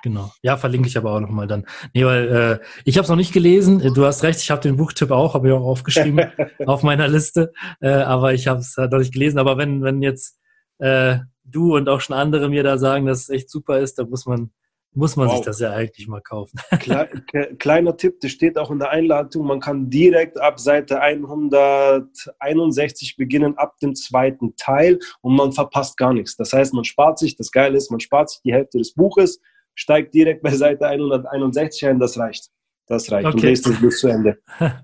A: Genau. Ja, verlinke ich aber auch nochmal dann. Nee, weil äh, ich habe es noch nicht gelesen. Du hast recht, ich habe den Buchtipp auch, habe ich auch aufgeschrieben auf meiner Liste. Äh, aber ich habe es halt noch nicht gelesen. Aber wenn, wenn jetzt äh, du und auch schon andere mir da sagen, dass es echt super ist, dann muss man muss man wow. sich das ja eigentlich mal kaufen.
B: Kleiner Tipp, das steht auch in der Einladung, man kann direkt ab Seite 161 beginnen, ab dem zweiten Teil und man verpasst gar nichts. Das heißt, man spart sich, das Geile ist, man spart sich die Hälfte des Buches, steigt direkt bei Seite 161 ein, das reicht. Das reicht. Okay. Und lest das bis zu Ende.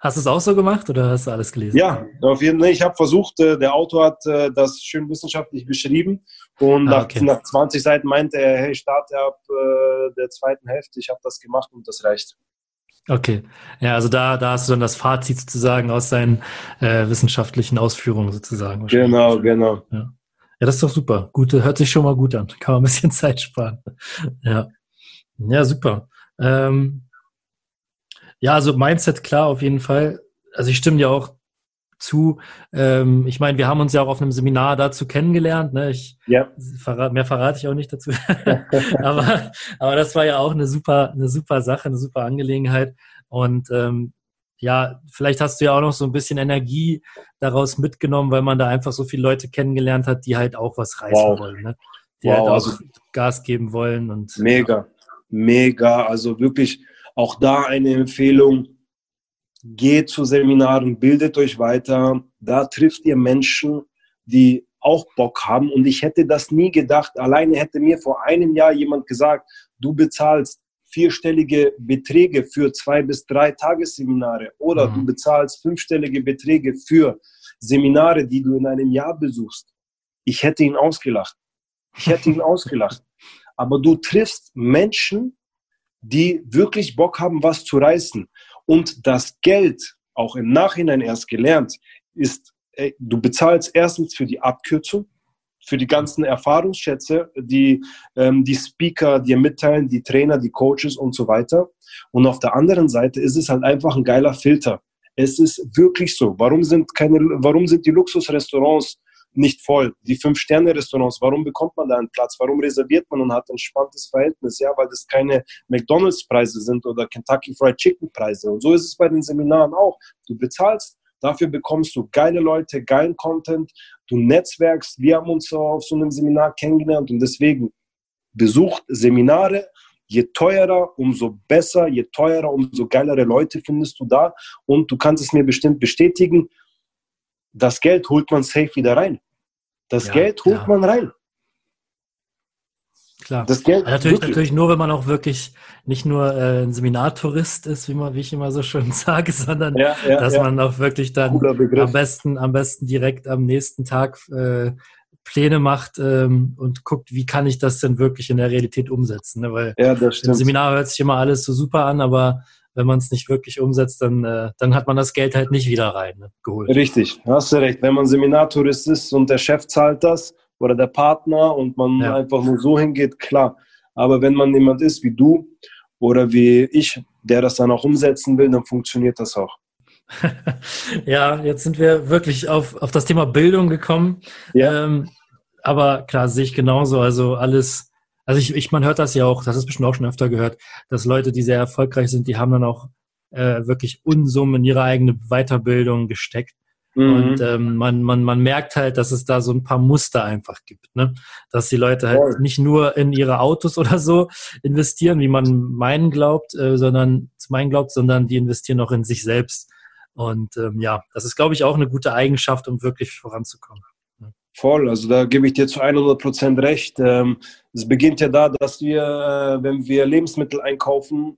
A: Hast du es auch so gemacht oder hast du alles gelesen?
B: Ja, auf jeden Fall. Ich habe versucht, äh, der Autor hat äh, das schön wissenschaftlich beschrieben und ah, okay. nach, nach 20 Seiten meinte er, hey, starte ab äh, der zweiten Hälfte. Ich habe das gemacht und das reicht.
A: Okay, ja, also da, da hast du dann das Fazit sozusagen aus seinen äh, wissenschaftlichen Ausführungen sozusagen.
B: Genau, genau.
A: Ja. ja, das ist doch super. Gute, hört sich schon mal gut an. Kann man ein bisschen Zeit sparen. Ja, ja, super. Ähm, ja, also Mindset klar auf jeden Fall. Also ich stimme dir auch zu. Ähm, ich meine, wir haben uns ja auch auf einem Seminar dazu kennengelernt. Ne? Ich, ja. verrat, mehr verrate ich auch nicht dazu. aber, aber das war ja auch eine super, eine super Sache, eine super Angelegenheit. Und ähm, ja, vielleicht hast du ja auch noch so ein bisschen Energie daraus mitgenommen, weil man da einfach so viele Leute kennengelernt hat, die halt auch was reißen wow. wollen. Ne? Die wow, halt auch also, Gas geben wollen. Und,
B: mega, ja. mega. Also wirklich auch da eine Empfehlung geht zu Seminaren, bildet euch weiter. Da trifft ihr Menschen, die auch Bock haben. Und ich hätte das nie gedacht. Alleine hätte mir vor einem Jahr jemand gesagt, du bezahlst vierstellige Beträge für zwei bis drei Tagesseminare oder mhm. du bezahlst fünfstellige Beträge für Seminare, die du in einem Jahr besuchst. Ich hätte ihn ausgelacht. Ich hätte ihn ausgelacht. Aber du triffst Menschen, die wirklich Bock haben, was zu reißen. Und das Geld, auch im Nachhinein erst gelernt, ist, ey, du bezahlst erstens für die Abkürzung, für die ganzen Erfahrungsschätze, die ähm, die Speaker dir mitteilen, die Trainer, die Coaches und so weiter. Und auf der anderen Seite ist es halt einfach ein geiler Filter. Es ist wirklich so. Warum sind keine, warum sind die Luxusrestaurants nicht voll. Die Fünf-Sterne-Restaurants, warum bekommt man da einen Platz? Warum reserviert man und hat ein spannendes Verhältnis? Ja, weil das keine McDonalds-Preise sind oder Kentucky Fried Chicken-Preise. Und so ist es bei den Seminaren auch. Du bezahlst, dafür bekommst du geile Leute, geilen Content, du netzwerkst. Wir haben uns auf so einem Seminar kennengelernt und deswegen besucht Seminare. Je teurer, umso besser, je teurer, umso geilere Leute findest du da. Und du kannst es mir bestimmt bestätigen, das Geld holt man safe wieder rein. Das ja, Geld holt ja. man rein.
A: Klar. Das Geld natürlich, natürlich nur, wenn man auch wirklich nicht nur äh, ein Seminartourist ist, wie, man, wie ich immer so schön sage, sondern ja, dass man auch wirklich dann am besten, am besten direkt am nächsten Tag äh, Pläne macht ähm, und guckt, wie kann ich das denn wirklich in der Realität umsetzen. Ne? Weil ja, im Seminar hört sich immer alles so super an, aber wenn man es nicht wirklich umsetzt, dann, äh, dann hat man das Geld halt nicht wieder rein ne,
B: geholt. Richtig, hast du recht. Wenn man Seminartourist ist und der Chef zahlt das oder der Partner und man ja. einfach nur so hingeht, klar. Aber wenn man jemand ist wie du oder wie ich, der das dann auch umsetzen will, dann funktioniert das auch.
A: ja, jetzt sind wir wirklich auf, auf das Thema Bildung gekommen. Ja. Ähm, aber klar, sehe ich genauso. Also alles also ich, ich, man hört das ja auch, das ist bestimmt auch schon öfter gehört, dass Leute, die sehr erfolgreich sind, die haben dann auch äh, wirklich Unsummen in ihre eigene Weiterbildung gesteckt. Mhm. Und ähm, man, man, man merkt halt, dass es da so ein paar Muster einfach gibt, ne? Dass die Leute halt Voll. nicht nur in ihre Autos oder so investieren, wie man meinen glaubt, äh, sondern zu meinen glaubt, sondern die investieren auch in sich selbst. Und ähm, ja, das ist, glaube ich, auch eine gute Eigenschaft, um wirklich voranzukommen.
B: Voll, also da gebe ich dir zu 100 Prozent recht. Ähm, es beginnt ja da, dass wir, äh, wenn wir Lebensmittel einkaufen,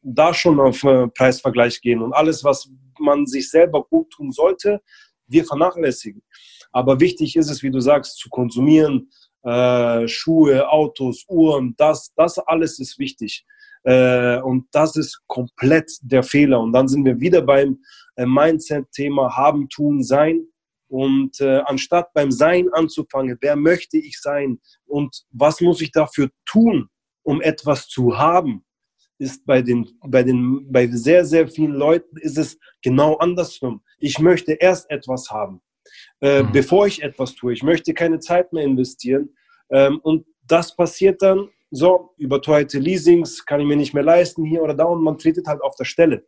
B: da schon auf äh, Preisvergleich gehen und alles, was man sich selber gut tun sollte, wir vernachlässigen. Aber wichtig ist es, wie du sagst, zu konsumieren, äh, Schuhe, Autos, Uhren, das, das alles ist wichtig. Und das ist komplett der Fehler. Und dann sind wir wieder beim Mindset-Thema haben, tun, sein und äh, anstatt beim Sein anzufangen, wer möchte ich sein und was muss ich dafür tun, um etwas zu haben, ist bei den, bei den, bei sehr, sehr vielen Leuten ist es genau andersrum. Ich möchte erst etwas haben, äh, mhm. bevor ich etwas tue. Ich möchte keine Zeit mehr investieren. Ähm, und das passiert dann so, überteuerte Leasings kann ich mir nicht mehr leisten, hier oder da, und man tretet halt auf der Stelle.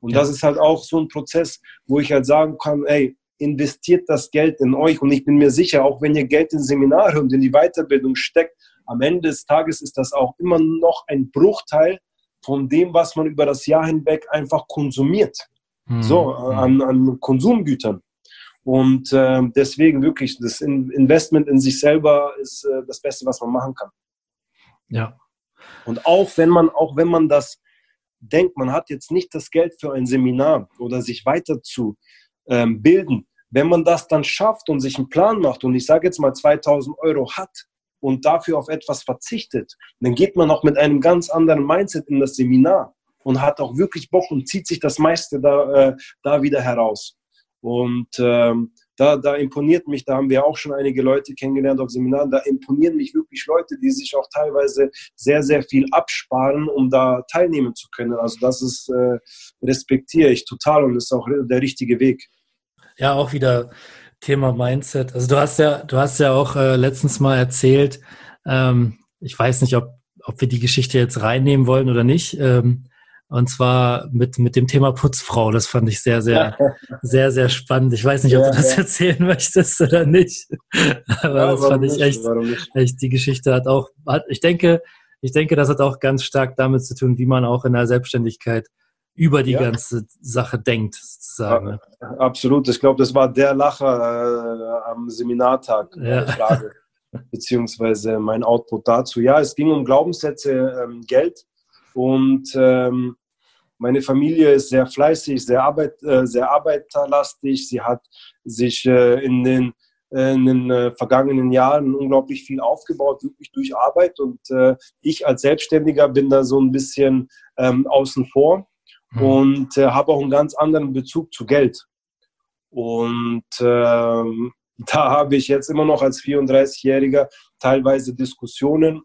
B: Und ja. das ist halt auch so ein Prozess, wo ich halt sagen kann, ey, investiert das Geld in euch. Und ich bin mir sicher, auch wenn ihr Geld in Seminare und in die Weiterbildung steckt, am Ende des Tages ist das auch immer noch ein Bruchteil von dem, was man über das Jahr hinweg einfach konsumiert. Mhm. So, äh, an, an, Konsumgütern. Und äh, deswegen wirklich, das Investment in sich selber ist äh, das Beste, was man machen kann.
A: Ja.
B: Und auch wenn man, auch wenn man das denkt, man hat jetzt nicht das Geld für ein Seminar oder sich weiter zu ähm, bilden, wenn man das dann schafft und sich einen Plan macht und ich sage jetzt mal 2000 Euro hat und dafür auf etwas verzichtet, dann geht man auch mit einem ganz anderen Mindset in das Seminar und hat auch wirklich Bock und zieht sich das meiste da, äh, da wieder heraus. Und ähm, da, da imponiert mich, da haben wir auch schon einige Leute kennengelernt auf Seminaren, da imponieren mich wirklich Leute, die sich auch teilweise sehr, sehr viel absparen, um da teilnehmen zu können. Also das ist, äh, respektiere ich total und ist auch der richtige Weg.
A: Ja, auch wieder Thema Mindset. Also du hast ja, du hast ja auch äh, letztens mal erzählt, ähm, ich weiß nicht, ob, ob wir die Geschichte jetzt reinnehmen wollen oder nicht. Ähm, und zwar mit, mit dem Thema Putzfrau. Das fand ich sehr, sehr, sehr, sehr spannend. Ich weiß nicht, ob du das erzählen möchtest oder nicht. Aber ja, das fand ich echt, echt, die Geschichte hat auch, hat, ich denke, ich denke, das hat auch ganz stark damit zu tun, wie man auch in der Selbstständigkeit über die ganze Sache denkt, sozusagen.
B: Absolut. Ich glaube, das war der Lacher äh, am Seminartag. Ja. Frage, beziehungsweise mein Output dazu. Ja, es ging um Glaubenssätze, ähm, Geld und ähm, meine Familie ist sehr fleißig, sehr, arbeit, äh, sehr arbeiterlastig. Sie hat sich äh, in den, äh, in den äh, vergangenen Jahren unglaublich viel aufgebaut, wirklich durch Arbeit. Und äh, ich als Selbstständiger bin da so ein bisschen ähm, außen vor mhm. und äh, habe auch einen ganz anderen Bezug zu Geld. Und ähm, da habe ich jetzt immer noch als 34-Jähriger teilweise Diskussionen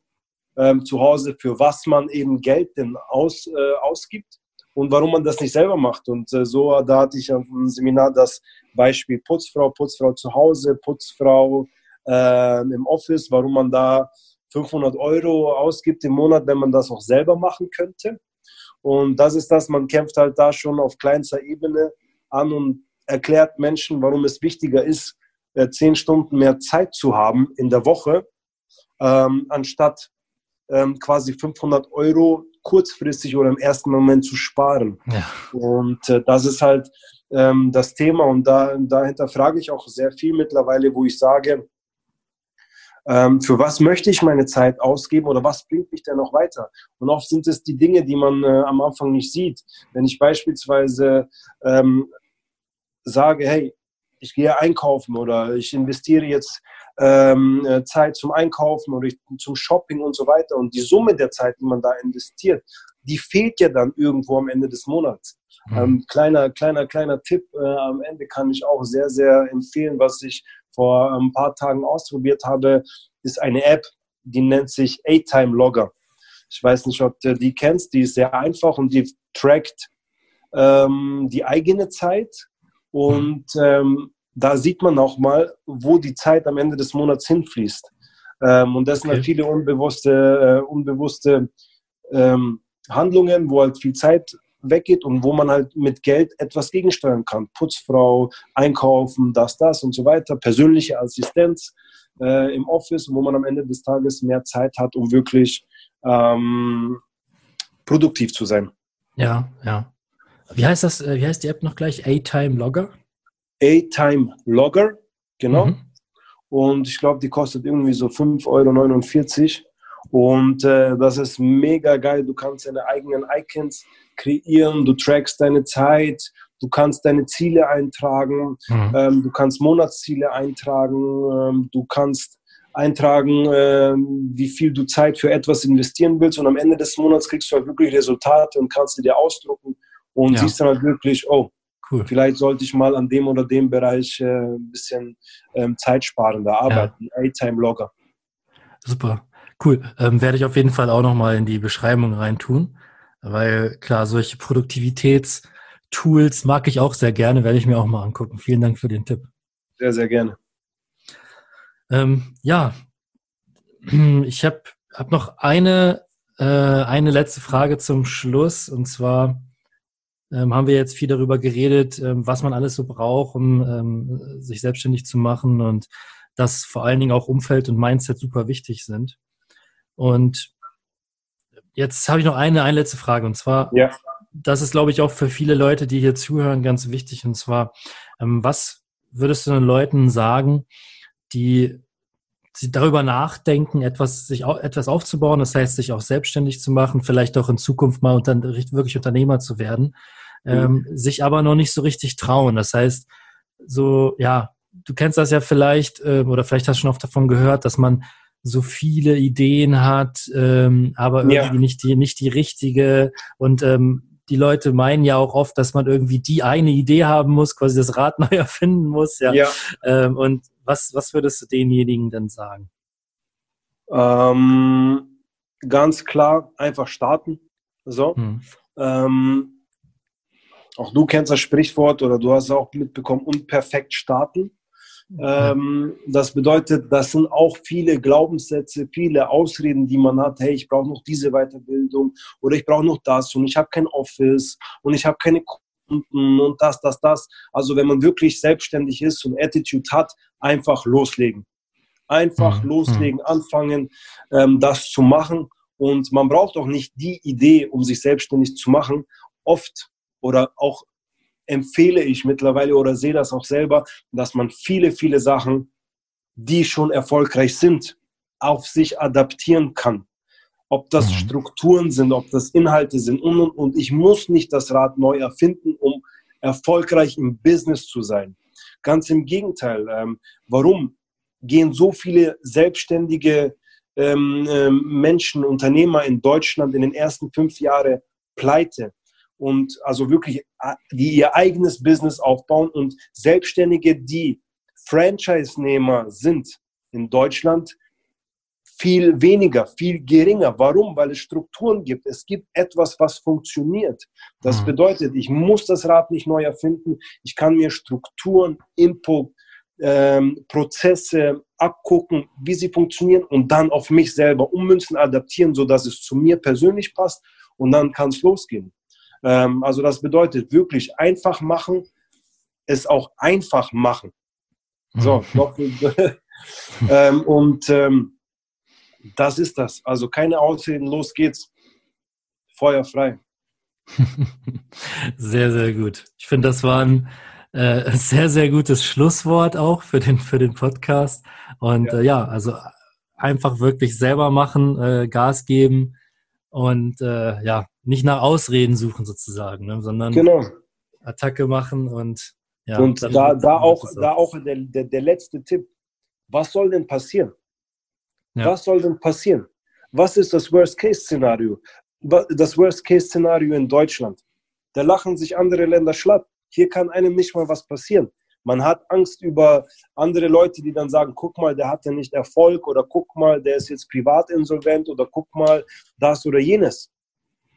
B: ähm, zu Hause, für was man eben Geld denn aus, äh, ausgibt und warum man das nicht selber macht. Und äh, so, da hatte ich auf dem Seminar das Beispiel Putzfrau, Putzfrau zu Hause, Putzfrau äh, im Office, warum man da 500 Euro ausgibt im Monat, wenn man das auch selber machen könnte. Und das ist das, man kämpft halt da schon auf kleinster Ebene an und erklärt Menschen, warum es wichtiger ist, äh, zehn Stunden mehr Zeit zu haben in der Woche, ähm, anstatt ähm, quasi 500 Euro kurzfristig oder im ersten Moment zu sparen. Ja. Und äh, das ist halt ähm, das Thema und da, dahinter frage ich auch sehr viel mittlerweile, wo ich sage, ähm, für was möchte ich meine Zeit ausgeben oder was bringt mich denn noch weiter? Und oft sind es die Dinge, die man äh, am Anfang nicht sieht. Wenn ich beispielsweise ähm, sage, hey, ich gehe einkaufen oder ich investiere jetzt ähm, äh, Zeit zum Einkaufen oder zum Shopping und so weiter. Und die Summe der Zeit, die man da investiert, die fehlt ja dann irgendwo am Ende des Monats. Mhm. Ähm, kleiner, kleiner, kleiner Tipp äh, am Ende kann ich auch sehr, sehr empfehlen, was ich vor ein paar Tagen ausprobiert habe, ist eine App, die nennt sich A-Time Logger. Ich weiß nicht, ob du die kennst, die ist sehr einfach und die trackt ähm, die eigene Zeit und ähm, da sieht man auch mal, wo die Zeit am Ende des Monats hinfließt. Ähm, und das okay. sind halt viele unbewusste, äh, unbewusste ähm, Handlungen, wo halt viel Zeit weggeht und wo man halt mit Geld etwas gegensteuern kann. Putzfrau, Einkaufen, das, das und so weiter, persönliche Assistenz äh, im Office, wo man am Ende des Tages mehr Zeit hat, um wirklich ähm, produktiv zu sein.
A: Ja, ja. Wie heißt das, äh, wie heißt die App noch gleich? A-Time Logger?
B: A-Time Logger, genau. Mhm. Und ich glaube, die kostet irgendwie so 5,49 Euro. Und äh, das ist mega geil. Du kannst deine eigenen Icons kreieren, du trackst deine Zeit, du kannst deine Ziele eintragen, mhm. ähm, du kannst Monatsziele eintragen, ähm, du kannst eintragen, ähm, wie viel du Zeit für etwas investieren willst. Und am Ende des Monats kriegst du halt wirklich Resultate und kannst sie dir ausdrucken und ja. siehst dann halt wirklich, oh, Cool. Vielleicht sollte ich mal an dem oder dem Bereich äh, ein bisschen ähm, zeitsparender arbeiten. Ja. A-Time-Logger.
A: Super. Cool. Ähm, werde ich auf jeden Fall auch nochmal in die Beschreibung reintun. Weil klar, solche Produktivitätstools mag ich auch sehr gerne, werde ich mir auch mal angucken. Vielen Dank für den Tipp.
B: Sehr, sehr gerne.
A: Ähm, ja, ich habe hab noch eine, äh, eine letzte Frage zum Schluss. Und zwar, ähm, haben wir jetzt viel darüber geredet, ähm, was man alles so braucht, um ähm, sich selbstständig zu machen und dass vor allen Dingen auch Umfeld und Mindset super wichtig sind. Und jetzt habe ich noch eine, eine letzte Frage und zwar, ja. das ist glaube ich auch für viele Leute, die hier zuhören, ganz wichtig und zwar, ähm, was würdest du den Leuten sagen, die darüber nachdenken, etwas, sich etwas aufzubauen, das heißt, sich auch selbstständig zu machen, vielleicht auch in Zukunft mal unter, wirklich Unternehmer zu werden, mhm. ähm, sich aber noch nicht so richtig trauen. Das heißt, so, ja, du kennst das ja vielleicht, äh, oder vielleicht hast du schon oft davon gehört, dass man so viele Ideen hat, ähm, aber irgendwie ja. nicht die, nicht die richtige und ähm, die Leute meinen ja auch oft, dass man irgendwie die eine Idee haben muss, quasi das Rad neu erfinden muss, ja. ja. Ähm, und was, was würdest du denjenigen denn sagen?
B: Ähm, ganz klar, einfach starten. So. Hm. Ähm, auch du kennst das Sprichwort oder du hast auch mitbekommen, unperfekt starten. Ähm, das bedeutet, das sind auch viele Glaubenssätze, viele Ausreden, die man hat. Hey, ich brauche noch diese Weiterbildung oder ich brauche noch das und ich habe kein Office und ich habe keine Kunden und das, das, das. Also wenn man wirklich selbstständig ist und Attitude hat, einfach loslegen. Einfach mhm. loslegen, anfangen, ähm, das zu machen. Und man braucht auch nicht die Idee, um sich selbstständig zu machen. Oft oder auch empfehle ich mittlerweile oder sehe das auch selber, dass man viele, viele Sachen, die schon erfolgreich sind, auf sich adaptieren kann. Ob das mhm. Strukturen sind, ob das Inhalte sind und, und, und. Ich muss nicht das Rad neu erfinden, um erfolgreich im Business zu sein. Ganz im Gegenteil. Ähm, warum gehen so viele selbstständige ähm, äh, Menschen, Unternehmer in Deutschland in den ersten fünf Jahren pleite? und also wirklich, die ihr eigenes Business aufbauen und Selbstständige, die Franchise-Nehmer sind in Deutschland, viel weniger, viel geringer. Warum? Weil es Strukturen gibt. Es gibt etwas, was funktioniert. Das mhm. bedeutet, ich muss das Rad nicht neu erfinden. Ich kann mir Strukturen, Input, ähm, Prozesse abgucken, wie sie funktionieren und dann auf mich selber ummünzen, adaptieren, sodass es zu mir persönlich passt und dann kann es losgehen. Ähm, also das bedeutet wirklich einfach machen, es auch einfach machen. So, noch, ähm, und ähm, das ist das. Also keine Ausreden, los geht's. Feuer frei.
A: Sehr, sehr gut. Ich finde, das war ein äh, sehr, sehr gutes Schlusswort auch für den, für den Podcast. Und ja, äh, ja also einfach wirklich selber machen, äh, Gas geben und äh, ja, nicht nach Ausreden suchen sozusagen, ne, sondern genau. Attacke machen und ja.
B: Und da, da auch, da auch der, der, der letzte Tipp. Was soll denn passieren? Ja. Was soll denn passieren? Was ist das Worst-Case-Szenario? Das Worst-Case-Szenario in Deutschland. Da lachen sich andere Länder schlapp. Hier kann einem nicht mal was passieren. Man hat Angst über andere Leute, die dann sagen, guck mal, der hatte nicht Erfolg oder guck mal, der ist jetzt privat insolvent oder guck mal, das oder jenes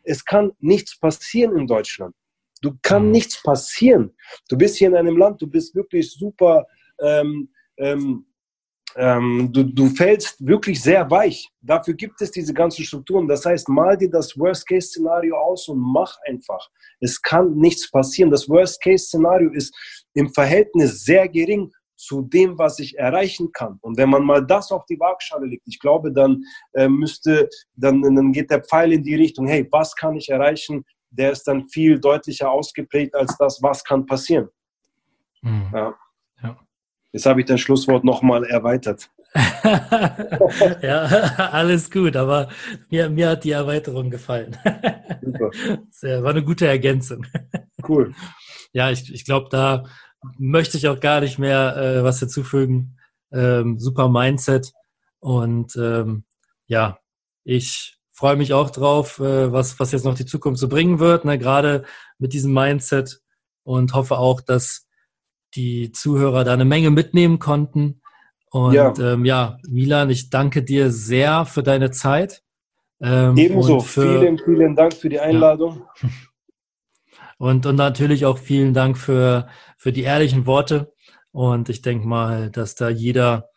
B: es kann nichts passieren in Deutschland. Du kann mhm. nichts passieren. Du bist hier in einem Land, du bist wirklich super, ähm, ähm, ähm, du, du fällst wirklich sehr weich. Dafür gibt es diese ganzen Strukturen. Das heißt, mal dir das Worst-Case-Szenario aus und mach einfach. Es kann nichts passieren. Das Worst-Case-Szenario ist im Verhältnis sehr gering zu dem, was ich erreichen kann. Und wenn man mal das auf die Waagschale legt, ich glaube, dann äh, müsste, dann, dann geht der Pfeil in die Richtung, hey, was kann ich erreichen? Der ist dann viel deutlicher ausgeprägt als das, was kann passieren. Mhm. Ja. ja. Jetzt habe ich das Schlusswort nochmal erweitert.
A: ja, alles gut, aber mir, mir hat die Erweiterung gefallen. Super. Sehr, war eine gute Ergänzung. Cool. Ja, ich, ich glaube, da möchte ich auch gar nicht mehr äh, was hinzufügen. Ähm, super Mindset. Und ähm, ja, ich freue mich auch drauf, äh, was, was jetzt noch die Zukunft so bringen wird, ne, gerade mit diesem Mindset und hoffe auch, dass die Zuhörer da eine Menge mitnehmen konnten. Und ja, ähm, ja Milan, ich danke dir sehr für deine Zeit.
B: Ähm, Ebenso, für, vielen, vielen Dank für die Einladung.
A: Ja. Und, und natürlich auch vielen Dank für, für die ehrlichen Worte. Und ich denke mal, dass da jeder,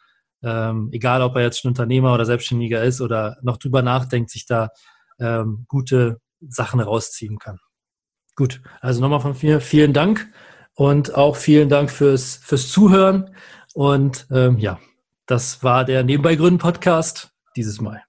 A: ähm, egal ob er jetzt schon Unternehmer oder Selbstständiger ist oder noch drüber nachdenkt, sich da ähm, gute Sachen rausziehen kann. Gut, also nochmal von mir vielen Dank und auch vielen Dank fürs, fürs Zuhören. Und ähm, ja, das war der Nebenbei Gründen Podcast dieses Mal.